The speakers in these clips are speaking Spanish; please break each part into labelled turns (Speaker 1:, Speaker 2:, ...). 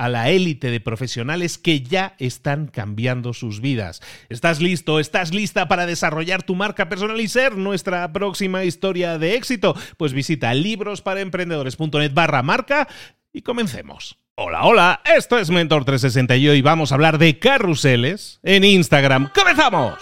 Speaker 1: a la élite de profesionales que ya están cambiando sus vidas. ¿Estás listo? ¿Estás lista para desarrollar tu marca personal y ser nuestra próxima historia de éxito? Pues visita librosparaemprendedores.net barra marca y comencemos. Hola, hola, esto es Mentor360 y hoy vamos a hablar de carruseles en Instagram. ¡Comenzamos!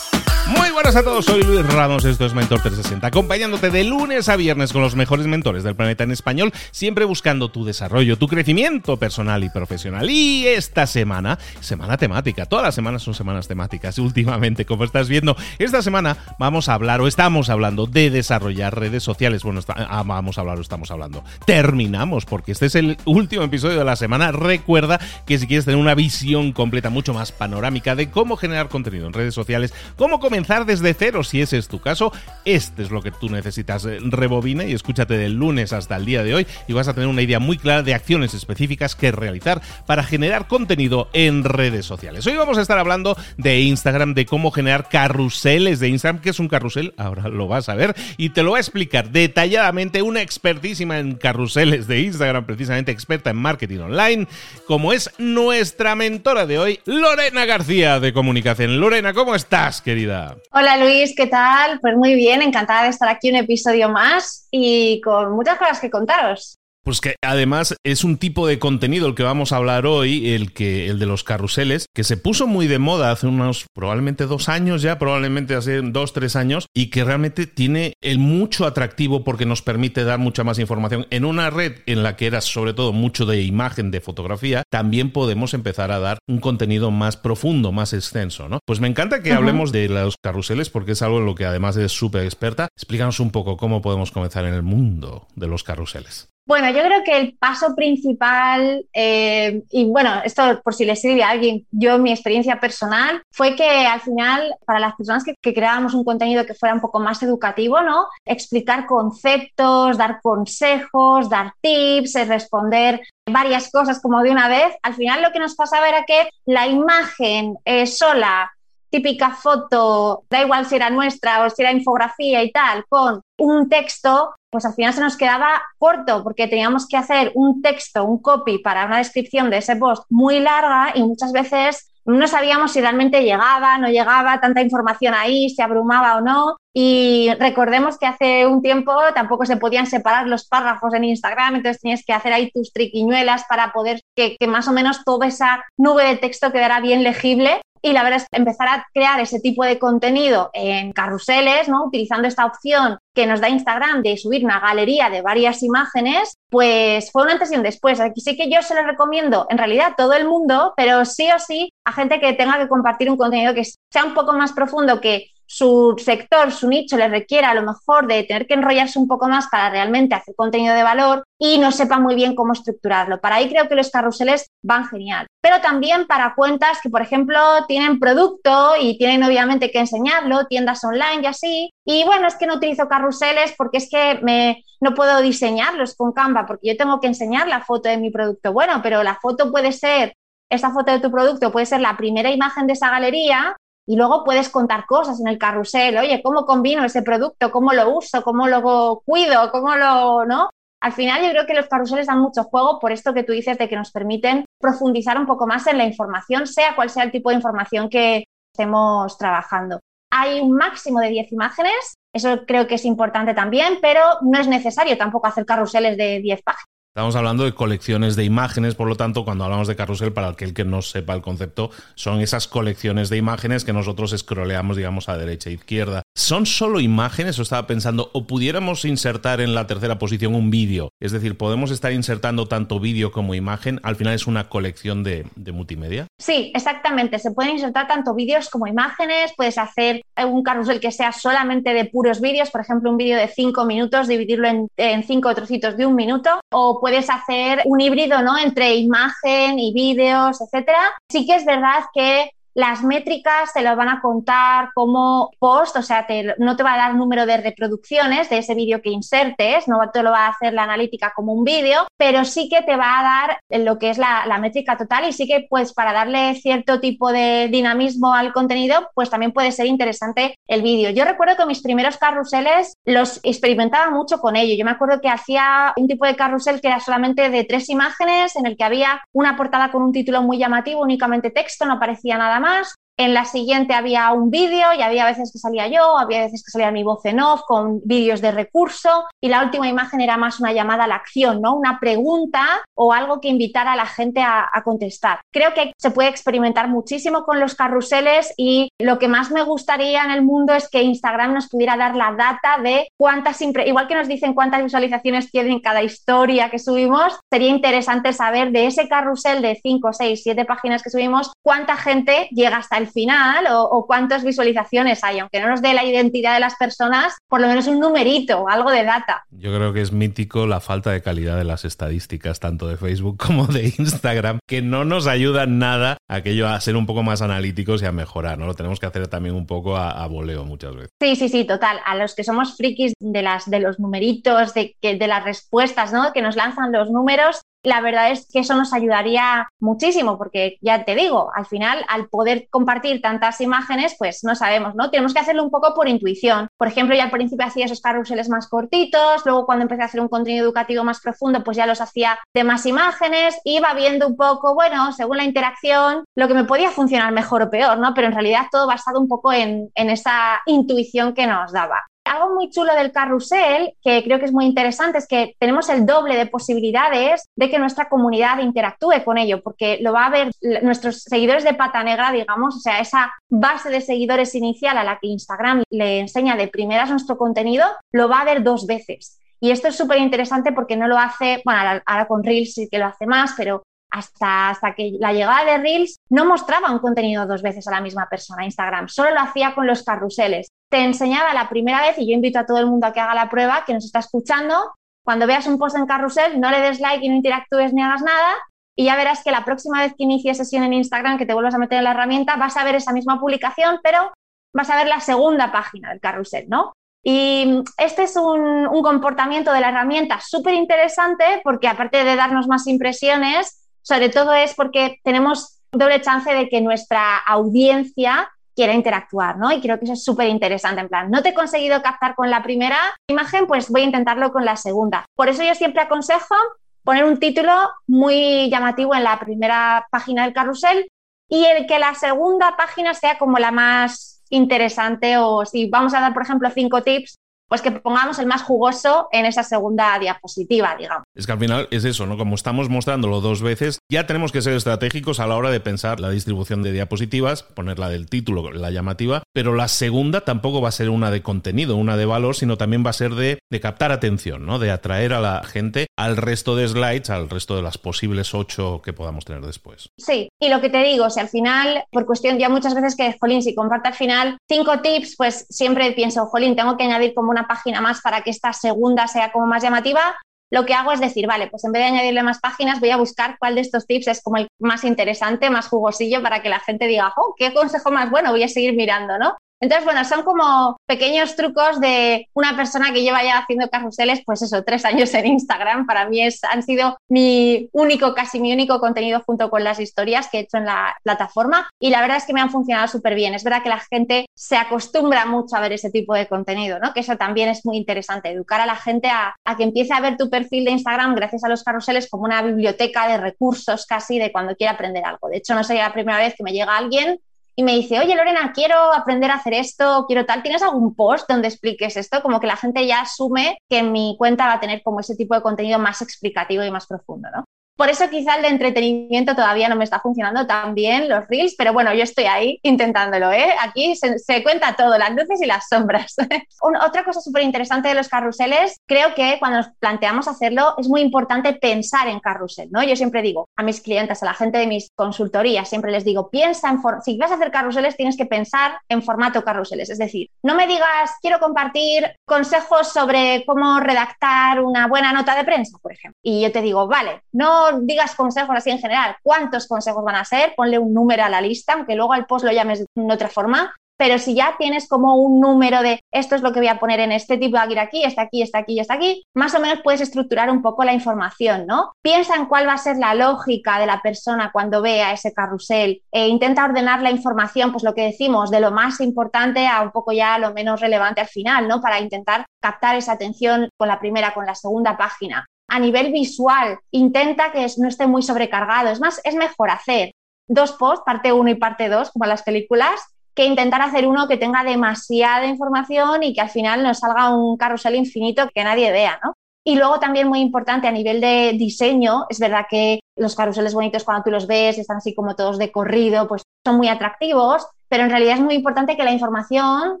Speaker 1: Buenas a todos, soy Luis Ramos, esto es Mentor 360, acompañándote de lunes a viernes con los mejores mentores del planeta en español, siempre buscando tu desarrollo, tu crecimiento personal y profesional. Y esta semana, semana temática, todas las semanas son semanas temáticas, últimamente, como estás viendo, esta semana vamos a hablar o estamos hablando de desarrollar redes sociales. Bueno, ah, vamos a hablar o estamos hablando. Terminamos, porque este es el último episodio de la semana. Recuerda que si quieres tener una visión completa, mucho más panorámica de cómo generar contenido en redes sociales, cómo comenzar desde cero. Si ese es tu caso, este es lo que tú necesitas. Eh, rebobina y escúchate del lunes hasta el día de hoy y vas a tener una idea muy clara de acciones específicas que realizar para generar contenido en redes sociales. Hoy vamos a estar hablando de Instagram, de cómo generar carruseles de Instagram. ¿Qué es un carrusel? Ahora lo vas a ver y te lo va a explicar detalladamente una expertísima en carruseles de Instagram, precisamente experta en marketing online, como es nuestra mentora de hoy, Lorena García de Comunicación. Lorena, ¿cómo estás, querida?
Speaker 2: Hola Luis, ¿qué tal? Pues muy bien, encantada de estar aquí un episodio más y con muchas cosas que contaros.
Speaker 1: Pues que además es un tipo de contenido el que vamos a hablar hoy, el que el de los carruseles, que se puso muy de moda hace unos probablemente dos años ya, probablemente hace dos, tres años, y que realmente tiene el mucho atractivo porque nos permite dar mucha más información. En una red en la que era sobre todo mucho de imagen, de fotografía, también podemos empezar a dar un contenido más profundo, más extenso, ¿no? Pues me encanta que hablemos de los carruseles porque es algo en lo que además es súper experta. Explícanos un poco cómo podemos comenzar en el mundo de los carruseles.
Speaker 2: Bueno, yo creo que el paso principal, eh, y bueno, esto por si le sirve a alguien, yo mi experiencia personal fue que al final, para las personas que, creábamos un contenido que fuera un poco más educativo, ¿no? Explicar conceptos, dar consejos, dar tips, eh, responder varias cosas como de una vez, al final lo que nos pasaba era que la imagen eh, sola típica foto, da igual si era nuestra o si era infografía y tal, con un texto, pues al final se nos quedaba corto porque teníamos que hacer un texto, un copy para una descripción de ese post muy larga y muchas veces no sabíamos si realmente llegaba, no llegaba, tanta información ahí, se abrumaba o no. Y recordemos que hace un tiempo tampoco se podían separar los párrafos en Instagram, entonces tenías que hacer ahí tus triquiñuelas para poder que, que más o menos toda esa nube de texto quedara bien legible y la verdad es que empezar a crear ese tipo de contenido en carruseles, ¿no? utilizando esta opción que nos da Instagram de subir una galería de varias imágenes, pues fue un antes y un después. Aquí sí que yo se lo recomiendo en realidad a todo el mundo, pero sí o sí a gente que tenga que compartir un contenido que sea un poco más profundo, que su sector, su nicho le requiera a lo mejor de tener que enrollarse un poco más para realmente hacer contenido de valor y no sepa muy bien cómo estructurarlo. Para ahí creo que los carruseles van genial. Pero también para cuentas que, por ejemplo, tienen producto y tienen obviamente que enseñarlo, tiendas online y así. Y bueno, es que no utilizo carruseles porque es que me, no puedo diseñarlos con Canva porque yo tengo que enseñar la foto de mi producto. Bueno, pero la foto puede ser, esa foto de tu producto puede ser la primera imagen de esa galería y luego puedes contar cosas en el carrusel, oye, ¿cómo combino ese producto? ¿Cómo lo uso? ¿Cómo lo cuido? ¿Cómo lo, no? Al final yo creo que los carruseles dan mucho juego por esto que tú dices de que nos permiten profundizar un poco más en la información, sea cual sea el tipo de información que estemos trabajando. Hay un máximo de 10 imágenes, eso creo que es importante también, pero no es necesario tampoco hacer carruseles de 10 páginas.
Speaker 1: Estamos hablando de colecciones de imágenes, por lo tanto, cuando hablamos de carrusel, para aquel que no sepa el concepto, son esas colecciones de imágenes que nosotros scrolleamos, digamos, a derecha e izquierda. ¿Son solo imágenes? O estaba pensando, o pudiéramos insertar en la tercera posición un vídeo. Es decir, podemos estar insertando tanto vídeo como imagen. Al final es una colección de, multimedia.
Speaker 2: Sí, exactamente. Se pueden insertar tanto vídeos como imágenes. Puedes hacer un carrusel que sea solamente de puros vídeos, por ejemplo, un vídeo de cinco minutos, dividirlo en, en cinco trocitos de un minuto. O puedes hacer un híbrido ¿no? entre imagen y vídeos, etcétera. Sí que es verdad que las métricas te lo van a contar como post, o sea, no te va a dar número de reproducciones de ese vídeo que insertes, no te lo va a hacer la analítica como un vídeo, pero sí que te va a dar lo que es la, métrica total y sí que pues para darle cierto tipo de dinamismo al contenido, pues también puede ser interesante el vídeo. Yo recuerdo que mis primeros carruseles los experimentaba mucho con ello. Yo me acuerdo que hacía un tipo de carrusel que era solamente de tres imágenes, en el que había una portada con un título muy llamativo, únicamente texto, no aparecía nada más más en la siguiente había un vídeo y había veces que salía yo, había veces que salía mi voz en off con vídeos de recurso y la última imagen era más una llamada a la acción, ¿no? Una pregunta o algo que invitara a la gente a, contestar. Creo que se puede experimentar muchísimo con los carruseles y lo que más me gustaría en el mundo es que Instagram nos pudiera dar la data de cuántas, igual que nos dicen cuántas visualizaciones tienen cada historia que subimos, sería interesante saber de ese carrusel de 5, 6, 7 páginas que subimos, cuánta gente llega hasta el final o, cuántas visualizaciones hay, aunque no nos dé la identidad de las personas, por lo menos un numerito, algo de data.
Speaker 1: Yo creo que es mítico la falta de calidad de las estadísticas, tanto de Facebook como de Instagram, que no nos ayudan nada aquello a ser un poco más analíticos y a mejorar, ¿no? Lo tenemos que hacer también un poco a, voleo muchas veces.
Speaker 2: Sí, sí, sí, total. A los que somos frikis de, las, de los numeritos, de, de las respuestas, ¿no? Que nos lanzan los números, la verdad es que eso nos ayudaría muchísimo, porque ya te digo, al final, al poder compartir tantas imágenes, pues no sabemos, ¿no? Tenemos que hacerlo un poco por intuición. Por ejemplo, yo al principio hacía esos carruseles más cortitos, luego cuando empecé a hacer un contenido educativo más profundo, pues ya los hacía de más imágenes, iba viendo un poco, bueno, según la interacción, lo que me podía funcionar mejor o peor, ¿no? Pero en realidad todo basado un poco en, en esa intuición que nos daba. Algo muy chulo del carrusel, que creo que es muy interesante, es que tenemos el doble de posibilidades de que nuestra comunidad interactúe con ello, porque lo va a ver nuestros seguidores de pata negra, digamos, o sea, esa base de seguidores inicial a la que Instagram le enseña de primeras nuestro contenido, lo va a ver dos veces. Y esto es súper interesante porque no lo hace, bueno, ahora con Reels sí que lo hace más, pero hasta, hasta que la llegada de Reels no mostraba un contenido dos veces a la misma persona, Instagram, solo lo hacía con los carruseles. Te enseñaba la primera vez, y yo invito a todo el mundo a que haga la prueba, que nos está escuchando, cuando veas un post en carrusel, no le des like y no interactúes ni hagas nada, y ya verás que la próxima vez que inicies sesión en Instagram, que te vuelvas a meter en la herramienta, vas a ver esa misma publicación, pero vas a ver la segunda página del carrusel, ¿no? Y este es un, un comportamiento de la herramienta súper interesante porque aparte de darnos más impresiones, sobre todo es porque tenemos doble chance de que nuestra audiencia quiera interactuar, ¿no? Y creo que eso es súper interesante, en plan, no te he conseguido captar con la primera imagen, pues voy a intentarlo con la segunda. Por eso yo siempre aconsejo poner un título muy llamativo en la primera página del carrusel y el que la segunda página sea como la más interesante o si vamos a dar, por ejemplo, cinco tips, pues que pongamos el más jugoso en esa segunda diapositiva, digamos.
Speaker 1: Es que al final es eso, ¿no? Como estamos mostrándolo dos veces, ya tenemos que ser estratégicos a la hora de pensar la distribución de diapositivas, ponerla del título, la llamativa, pero la segunda tampoco va a ser una de contenido, una de valor, sino también va a ser de, de captar atención, ¿no? De atraer a la gente al resto de slides, al resto de las posibles ocho que podamos tener después.
Speaker 2: Sí, y lo que te digo, si al final, por cuestión, ya muchas veces que, jolín, si comparto al final cinco tips, pues siempre pienso, jolín, tengo que añadir como una página más para que esta segunda sea como más llamativa, lo que hago es decir, vale, pues en vez de añadirle más páginas, voy a buscar cuál de estos tips es como el más interesante, más jugosillo para que la gente diga, oh, qué consejo más bueno, voy a seguir mirando, ¿no? Entonces, bueno, son como pequeños trucos de una persona que lleva ya haciendo carruseles, pues eso, tres años en Instagram. Para mí es, han sido mi único, casi mi único contenido junto con las historias que he hecho en la plataforma y la verdad es que me han funcionado súper bien. Es verdad que la gente se acostumbra mucho a ver ese tipo de contenido, ¿no? Que eso también es muy interesante, educar a la gente a, a que empiece a ver tu perfil de Instagram gracias a los carruseles como una biblioteca de recursos casi de cuando quiera aprender algo. De hecho, no sería la primera vez que me llega alguien y me dice, oye Lorena, quiero aprender a hacer esto, quiero tal, ¿tienes algún post donde expliques esto? Como que la gente ya asume que mi cuenta va a tener como ese tipo de contenido más explicativo y más profundo, ¿no? Por eso quizá el de entretenimiento todavía no me está funcionando tan bien, los reels, pero bueno, yo estoy ahí intentándolo, ¿eh? Aquí se, cuenta todo, las luces y las sombras. otra cosa súper interesante de los carruseles, creo que cuando nos planteamos hacerlo es muy importante pensar en carrusel, ¿no? Yo siempre digo a mis clientes, a la gente de mis consultorías, siempre les digo, piensa en, si vas a hacer carruseles tienes que pensar en formato carruseles, es decir, no me digas, quiero compartir consejos sobre cómo redactar una buena nota de prensa, por ejemplo. Y yo te digo, vale, no digas consejos así en general, cuántos consejos van a ser, ponle un número a la lista, aunque luego al post lo llames de otra forma, pero si ya tienes como un número de esto es lo que voy a poner en este tipo de aquí, está aquí, está aquí, está aquí, más o menos puedes estructurar un poco la información, ¿no? Piensa en cuál va a ser la lógica de la persona cuando vea ese carrusel e intenta ordenar la información, pues lo que decimos, de lo más importante a un poco ya lo menos relevante al final, ¿no? Para intentar captar esa atención con la primera, con la segunda página a nivel visual, intenta que no esté muy sobrecargado. Es más, es mejor hacer dos posts, parte 1 y parte 2, como las películas, que intentar hacer uno que tenga demasiada información y que al final nos salga un carrusel infinito que nadie vea, ¿no? Y luego también muy importante a nivel de diseño, es verdad que los carruseles bonitos cuando tú los ves están así como todos de corrido, pues son muy atractivos, pero en realidad es muy importante que la información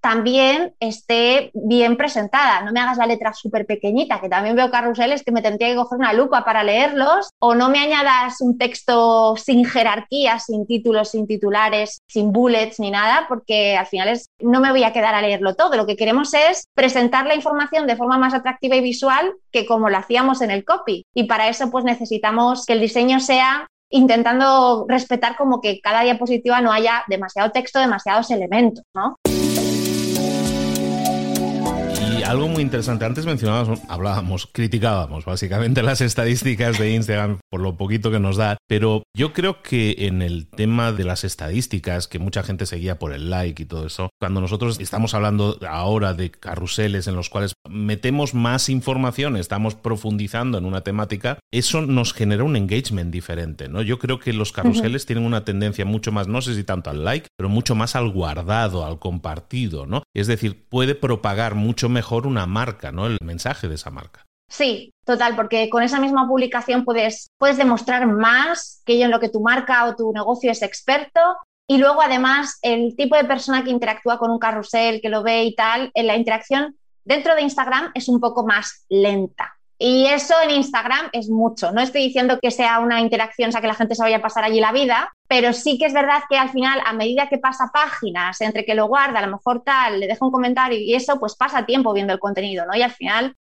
Speaker 2: también esté bien presentada. No me hagas la letra súper pequeñita, que también veo carruseles que me tendría que coger una lupa para leerlos, o no me añadas un texto sin jerarquía, sin títulos, sin titulares, sin bullets ni nada, porque al final es, no me voy a quedar a leerlo todo. Lo que queremos es presentar la información de forma más atractiva y visual que como lo hacíamos en el copy. Y para eso pues necesitamos que el diseño sea intentando respetar como que cada diapositiva no haya demasiado texto, demasiados elementos, ¿no?
Speaker 1: Algo muy interesante. Antes mencionábamos, hablábamos, criticábamos básicamente las estadísticas de Instagram por lo poquito que nos da, pero yo creo que en el tema de las estadísticas, que mucha gente seguía por el like y todo eso, cuando nosotros estamos hablando ahora de carruseles en los cuales metemos más información, estamos profundizando en una temática, eso nos genera un engagement diferente, ¿no? Yo creo que los carruseles tienen una tendencia mucho más, no sé si tanto al like, pero mucho más al guardado, al compartido, ¿no? Es decir, puede propagar mucho mejor una marca, ¿no? El mensaje de esa marca.
Speaker 2: Sí, total, porque con esa misma publicación puedes, puedes demostrar más que en lo que tu marca o tu negocio es experto. Y luego, además, el tipo de persona que interactúa con un carrusel, que lo ve y tal, en la interacción dentro de Instagram es un poco más lenta. Y eso en Instagram es mucho. No estoy diciendo que sea una interacción, o sea, que la gente se vaya a pasar allí la vida, pero sí que es verdad que al final, a medida que pasa páginas, entre que lo guarda, a lo mejor tal, le deja un comentario y eso, pues pasa tiempo viendo el contenido, ¿no? Y al final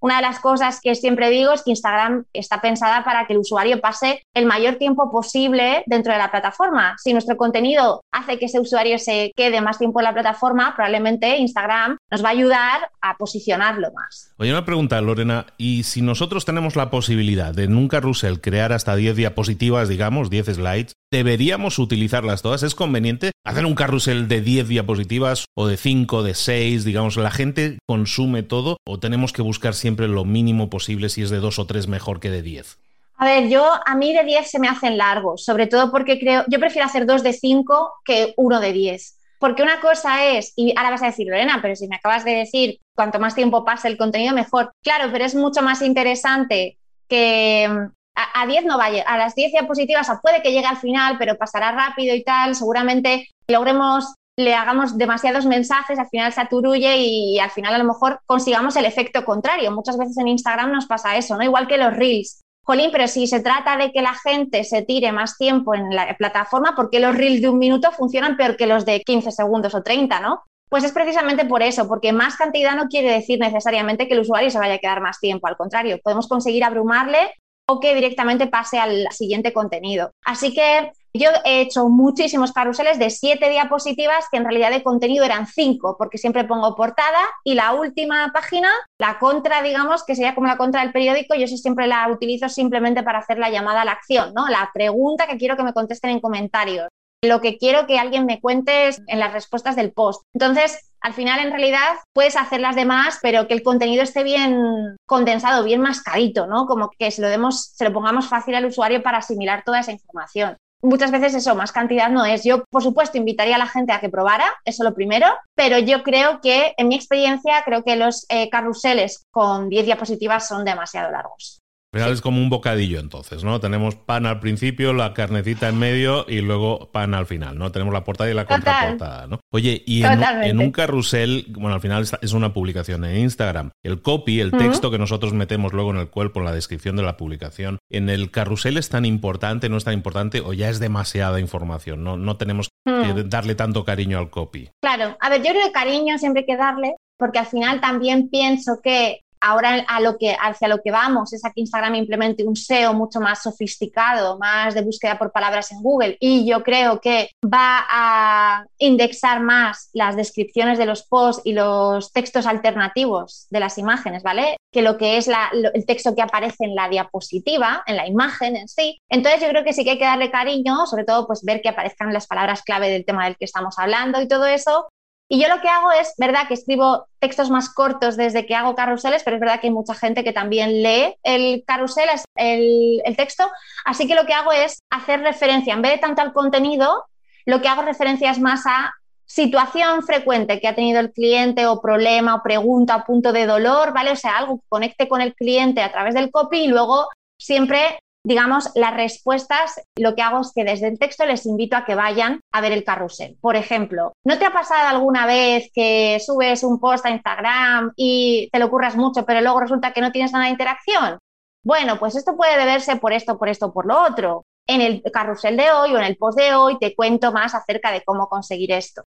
Speaker 2: una de las cosas que siempre digo es que Instagram está pensada para que el usuario pase el mayor tiempo posible dentro de la plataforma. Si nuestro contenido hace que ese usuario se quede más tiempo en la plataforma, probablemente Instagram nos va a ayudar a posicionarlo más.
Speaker 1: Oye, una pregunta, Lorena, ¿y si nosotros tenemos la posibilidad de en un carrusel crear hasta 10 diapositivas, digamos, 10 slides, ¿deberíamos utilizarlas todas? ¿Es conveniente hacer un carrusel de 10 diapositivas o de 5, de 6, digamos, la gente consume todo o tenemos que buscar siempre lo mínimo posible, si es de 2 o 3 mejor que de 10?
Speaker 2: A ver, yo a mí de 10 se me hacen largos, sobre todo porque creo, yo prefiero hacer dos de 5 que uno de 10. Porque una cosa es, y ahora vas a decir, Lorena, pero si me acabas de decir, cuanto más tiempo pase el contenido, mejor. Claro, pero es mucho más interesante que mm, a, 10 no vaya, a las 10 diapositivas puede que llegue al final, pero pasará rápido y tal, seguramente logremos le hagamos demasiados mensajes, al final se aturulle y al final a lo mejor consigamos el efecto contrario. Muchas veces en Instagram nos pasa eso, ¿no? Igual que los reels. Jolín, pero si se trata de que la gente se tire más tiempo en la plataforma, ¿por qué los reels de un minuto funcionan peor que los de 15 segundos o 30, no? Pues es precisamente por eso, porque más cantidad no quiere decir necesariamente que el usuario se vaya a quedar más tiempo, al contrario, podemos conseguir abrumarle o que directamente pase al siguiente contenido. Así que yo he hecho muchísimos carruseles de siete diapositivas que en realidad de contenido eran cinco, porque siempre pongo portada y la última página, la contra, digamos, que sería como la contra del periódico, yo siempre la utilizo simplemente para hacer la llamada a la acción, ¿no? La pregunta que quiero que me contesten en comentarios lo que quiero que alguien me cuente en las respuestas del post. Entonces, al final, en realidad, puedes hacer las demás, pero que el contenido esté bien condensado, bien mascarito, ¿no? Como que se lo, demos, se lo pongamos fácil al usuario para asimilar toda esa información. Muchas veces eso, más cantidad no es. Yo, por supuesto, invitaría a la gente a que probara, eso lo primero, pero yo creo que, en mi experiencia, creo que los eh, carruseles con 10 diapositivas son demasiado largos
Speaker 1: es como un bocadillo entonces, ¿no? Tenemos pan al principio, la carnecita en medio y luego pan al final, ¿no? Tenemos la portada y la contraportada, ¿no? Oye, y en, un carrusel, bueno, al final es una publicación en Instagram. El copy, el texto que nosotros metemos luego en el cuerpo, en la descripción de la publicación, ¿en el carrusel es tan importante, no es tan importante o ya es demasiada información? No, no tenemos que hmm. darle tanto cariño al copy.
Speaker 2: Claro, a ver, yo creo que cariño siempre hay que darle, porque al final también pienso que ahora a lo que, hacia lo que vamos es a que Instagram implemente un SEO mucho más sofisticado, más de búsqueda por palabras en Google y yo creo que va a indexar más las descripciones de los posts y los textos alternativos de las imágenes, ¿vale? Que lo que es el texto que aparece en la diapositiva, en la imagen en sí. Entonces yo creo que sí que hay que darle cariño, sobre todo pues ver que aparezcan las palabras clave del tema del que estamos hablando y todo eso, y yo lo que hago es, verdad que escribo textos más cortos desde que hago carruseles, pero es verdad que hay mucha gente que también lee el carrusel, el, texto. Así que lo que hago es hacer referencia, en vez de tanto al contenido, lo que hago referencia es más a situación frecuente que ha tenido el cliente o problema o pregunta o punto de dolor, ¿vale? O sea, algo que conecte con el cliente a través del copy y luego siempre digamos, las respuestas, lo que hago es que desde el texto les invito a que vayan a ver el carrusel. Por ejemplo, ¿no te ha pasado alguna vez que subes un post a Instagram y te lo ocurras mucho, pero luego resulta que no tienes nada de interacción? Bueno, pues esto puede deberse por esto, por esto, por lo otro. En el carrusel de hoy o en el post de hoy te cuento más acerca de cómo conseguir esto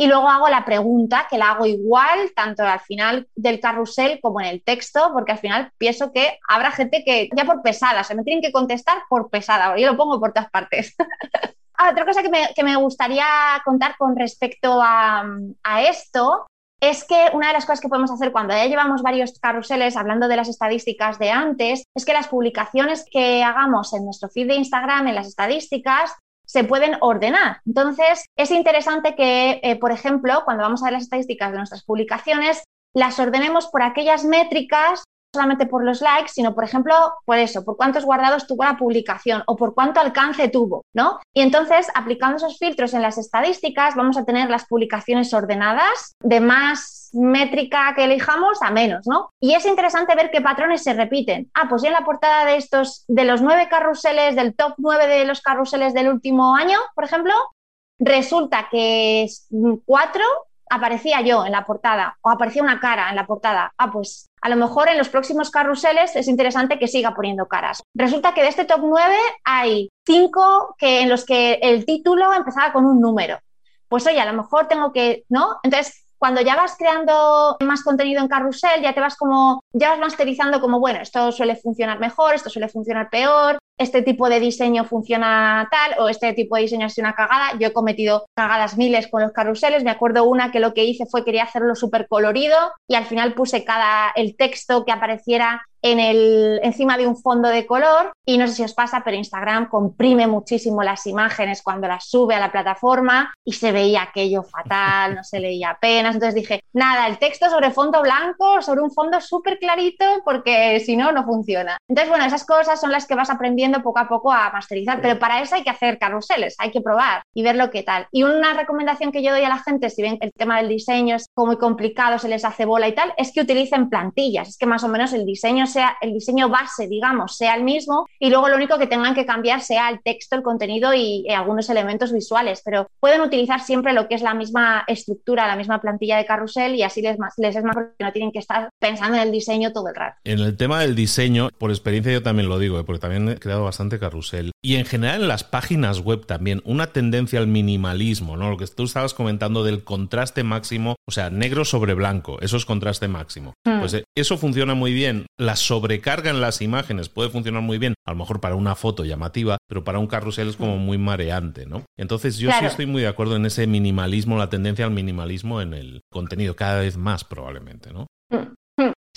Speaker 2: y luego hago la pregunta, que la hago igual, tanto al final del carrusel como en el texto, porque al final pienso que habrá gente que ya por pesada, se me tienen que contestar por pesada, yo lo pongo por todas partes. Ah, otra cosa que me, gustaría contar con respecto a, a esto es que una de las cosas que podemos hacer cuando ya llevamos varios carruseles, hablando de las estadísticas de antes, es que las publicaciones que hagamos en nuestro feed de Instagram, en las estadísticas, se pueden ordenar. Entonces, es interesante que, eh, por ejemplo, cuando vamos a ver las estadísticas de nuestras publicaciones, las ordenemos por aquellas métricas solamente por los likes, sino, por ejemplo, por eso, por cuántos guardados tuvo la publicación o por cuánto alcance tuvo, ¿no? Y entonces, aplicando esos filtros en las estadísticas, vamos a tener las publicaciones ordenadas de más métrica que elijamos a menos, ¿no? Y es interesante ver qué patrones se repiten. Ah, pues ya en la portada de estos, de los nueve carruseles, del top nueve de los carruseles del último año, por ejemplo, resulta que cuatro aparecía yo en la portada o aparecía una cara en la portada. Ah, pues a lo mejor en los próximos carruseles es interesante que siga poniendo caras. Resulta que de este top 9 hay cinco que, en los que el título empezaba con un número. Pues oye, a lo mejor tengo que, ¿no? Entonces, cuando ya vas creando más contenido en carrusel, ya te vas como, ya vas masterizando como, bueno, esto suele funcionar mejor, esto suele funcionar peor, este tipo de diseño funciona tal o este tipo de diseño es una cagada. Yo he cometido cagadas miles con los carruseles. Me acuerdo una que lo que hice fue quería hacerlo súper colorido y al final puse cada el texto que apareciera en el, encima de un fondo de color y no sé si os pasa, pero Instagram comprime muchísimo las imágenes cuando las sube a la plataforma y se veía aquello fatal, no se leía apenas. Entonces dije, nada, el texto sobre fondo blanco, sobre un fondo súper clarito, porque si no, no funciona. Entonces, bueno, esas cosas son las que vas aprendiendo poco a poco a masterizar, pero para eso hay que hacer carruseles, hay que probar y ver lo que tal. Y una recomendación que yo doy a la gente, si ven que el tema del diseño es muy complicado, se les hace bola y tal, es que utilicen plantillas. Es que más o menos el diseño sea, el diseño base, digamos, sea el mismo y luego lo único que tengan que cambiar sea el texto, el contenido y, y algunos elementos visuales, pero pueden utilizar siempre lo que es la misma estructura, la misma plantilla de carrusel y así les, les es más porque no tienen que estar pensando en el diseño todo el rato.
Speaker 1: En el tema del diseño, por experiencia yo también lo digo, ¿eh? porque también he creado bastante carrusel. Y en general en las páginas web también, una tendencia al minimalismo, ¿no? Lo que tú estabas comentando del contraste máximo, o sea, negro sobre blanco, eso es contraste máximo. Hmm. Pues eh, eso funciona muy bien. La sobrecarga en las imágenes puede funcionar muy bien, a lo mejor para una foto llamativa, pero para un carrusel es como hmm. muy mareante, ¿no? Entonces yo sí estoy muy de acuerdo en ese minimalismo, la tendencia al minimalismo en el contenido, cada vez más probablemente, ¿no?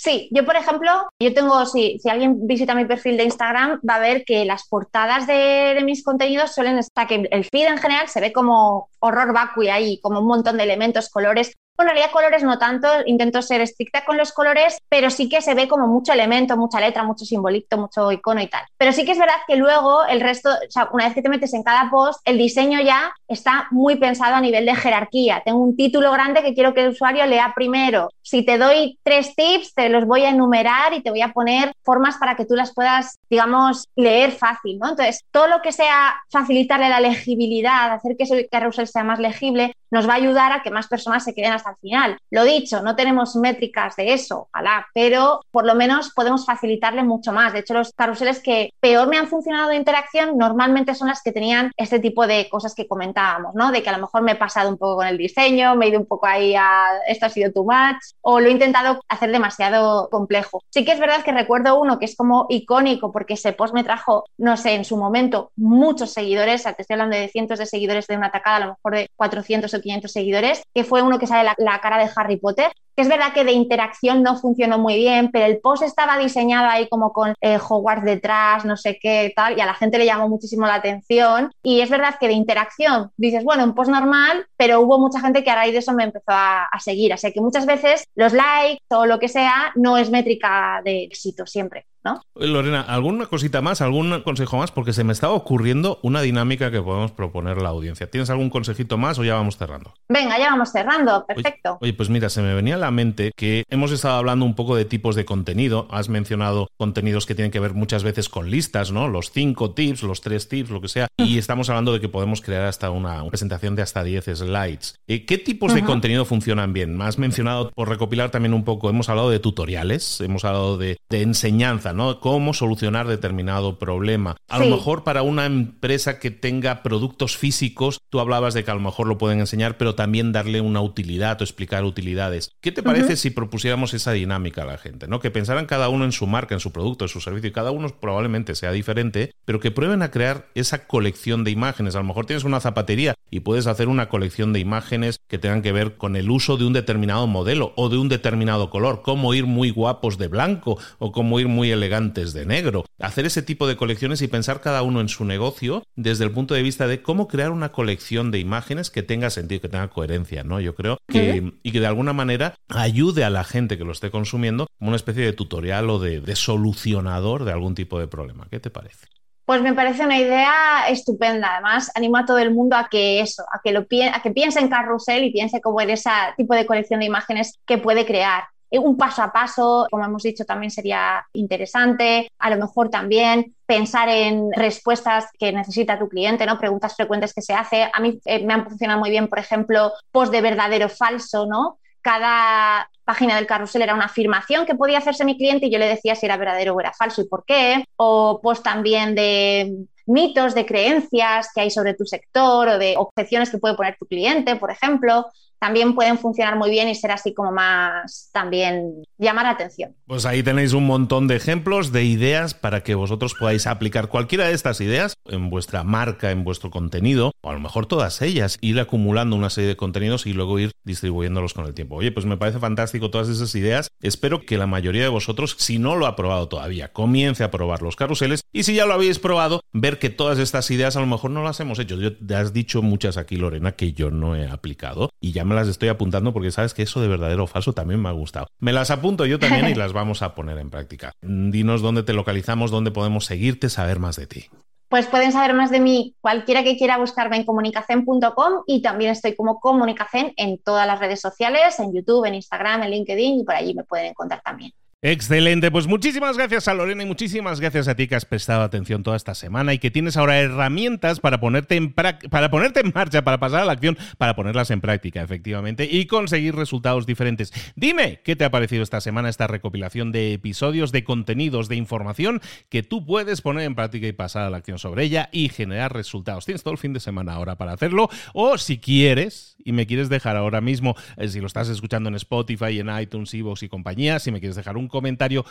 Speaker 2: Sí, yo por ejemplo, yo tengo, si, si alguien visita mi perfil de Instagram, va a ver que las portadas de, de mis contenidos suelen estar, que el feed en general se ve como horror vacui ahí, como un montón de elementos, colores, en realidad colores no tanto, intento ser estricta con los colores, pero sí que se ve como mucho elemento, mucha letra, mucho simbolito, mucho icono y tal. Pero sí que es verdad que luego el resto, o una vez que te metes en cada post, el diseño ya está muy pensado a nivel de jerarquía. Tengo un título grande que quiero que el usuario lea primero. Si te doy tres tips, te los voy a enumerar y te voy a poner formas para que tú las puedas, digamos, leer fácil, ¿no? Entonces, todo lo que sea facilitarle la legibilidad, hacer que ese carrusel sea más legible, nos va a ayudar a que más personas se queden hasta el final. Lo dicho, no tenemos métricas de eso, ojalá, pero por lo menos podemos facilitarle mucho más. De hecho, los carruseles que peor me han funcionado de interacción normalmente son las que tenían este tipo de cosas que comentábamos, ¿no? De que a lo mejor me he pasado un poco con el diseño, me he ido un poco ahí a esto ha sido too much o lo he intentado hacer demasiado complejo. Sí que es verdad que recuerdo uno que es como icónico porque ese post me trajo, no sé, en su momento muchos seguidores, te estoy hablando de cientos de seguidores de una atacada, a lo mejor de 400 o 500 seguidores, que fue uno que sale la, cara de Harry Potter, que es verdad que de interacción no funcionó muy bien, pero el post estaba diseñado ahí como con eh, Hogwarts detrás, no sé qué, tal, y a la gente le llamó muchísimo la atención. Y es verdad que de interacción dices, bueno, un post normal, pero hubo mucha gente que a raíz de eso me empezó a, a seguir. Así que muchas veces los likes o lo que sea no es métrica de éxito siempre. ¿No?
Speaker 1: Lorena, ¿alguna cosita más, algún consejo más? Porque se me estaba ocurriendo una dinámica que podemos proponer a la audiencia. ¿Tienes algún consejito más o ya vamos cerrando?
Speaker 2: Venga, ya vamos cerrando, perfecto.
Speaker 1: Oye, pues mira, se me venía a la mente que hemos estado hablando un poco de tipos de contenido. Has mencionado contenidos que tienen que ver muchas veces con listas, ¿no? Los cinco tips, los tres tips, lo que sea. Y estamos hablando de que podemos crear hasta una presentación de hasta 10 slides. Eh, ¿Qué tipos de contenido funcionan bien? Has mencionado, por recopilar también un poco, hemos hablado de tutoriales, hemos hablado de enseñanza ¿no? Cómo solucionar determinado problema. A lo mejor para una empresa que tenga productos físicos, tú hablabas de que a lo mejor lo pueden enseñar, pero también darle una utilidad o explicar utilidades. ¿Qué te parece si propusiéramos esa dinámica a la gente? ¿no? Que pensaran cada uno en su marca, en su producto, en su servicio, y cada uno probablemente sea diferente, pero que prueben a crear esa colección de imágenes. A lo mejor tienes una zapatería y puedes hacer una colección de imágenes que tengan que ver con el uso de un determinado modelo o de un determinado color, cómo ir muy guapos de blanco o cómo ir muy elegantes de negro. Hacer ese tipo de colecciones y pensar cada uno en su negocio desde el punto de vista de cómo crear una colección de imágenes que tenga sentido, que tenga coherencia, ¿no? Yo creo que, y que de alguna manera ayude a la gente que lo esté consumiendo como una especie de tutorial o de, de solucionador de algún tipo de problema. ¿Qué te parece?
Speaker 2: Pues me parece una idea estupenda. Además, animo a todo el mundo a que eso, a que, lo, a que piense en carrusel y piense como en ese tipo de colección de imágenes que puede crear. Eh, un paso a paso, como hemos dicho, también sería interesante. A lo mejor también pensar en respuestas que necesita tu cliente, ¿no? Preguntas frecuentes que se hace. A mí eh, me han funcionado muy bien, por ejemplo, post de verdadero falso, ¿no? Cada página del carrusel era una afirmación que podía hacerse mi cliente y yo le decía si era verdadero o era falso y por qué. O post también de mitos, de creencias que hay sobre tu sector o de objeciones que puede poner tu cliente, por ejemplo también pueden funcionar muy bien y ser así como más también llamar la atención.
Speaker 1: Pues ahí tenéis un montón de ejemplos, de ideas para que vosotros podáis aplicar cualquiera de estas ideas en vuestra marca, en vuestro contenido, o a lo mejor todas ellas, ir acumulando una serie de contenidos y luego ir distribuyéndolos con el tiempo. Oye, pues me parece fantástico todas esas ideas. Espero que la mayoría de vosotros, si no lo ha probado todavía, comience a probar los carruseles y si ya lo habéis probado, ver que todas estas ideas a lo mejor no las hemos hecho. Yo te has dicho muchas aquí, Lorena, que yo no he aplicado y ya me me las estoy apuntando porque sabes que eso de verdadero o falso también me ha gustado. Me las apunto yo también y las vamos a poner en práctica. Dinos dónde te localizamos, dónde podemos seguirte, saber más de ti.
Speaker 2: Pues pueden saber más de mí cualquiera que quiera buscarme en comunicacen.com y también estoy como comunicacen en todas las redes sociales, en YouTube, en Instagram, en LinkedIn y por allí me pueden encontrar también.
Speaker 1: Excelente, pues muchísimas gracias a Lorena y muchísimas gracias a ti que has prestado atención toda esta semana y que tienes ahora herramientas para ponerte en, para ponerte en marcha, para pasar a la acción, para ponerlas en práctica, efectivamente, y conseguir resultados diferentes. Dime qué te ha parecido esta semana esta recopilación de episodios, de contenidos, de información que tú puedes poner en práctica y pasar a la acción sobre ella y generar resultados. Tienes todo el fin de semana ahora para hacerlo o si quieres y me quieres dejar ahora mismo, eh, si lo estás escuchando en Spotify, en iTunes, Evox y compañía, si me quieres dejar un comentario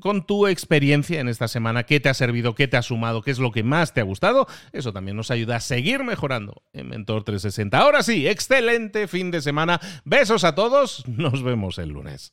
Speaker 1: con tu experiencia en esta semana, qué te ha servido, qué te ha sumado, qué es lo que más te ha gustado. Eso también nos ayuda a seguir mejorando en Mentor 360. Ahora sí, excelente fin de semana. Besos a todos. Nos vemos el lunes.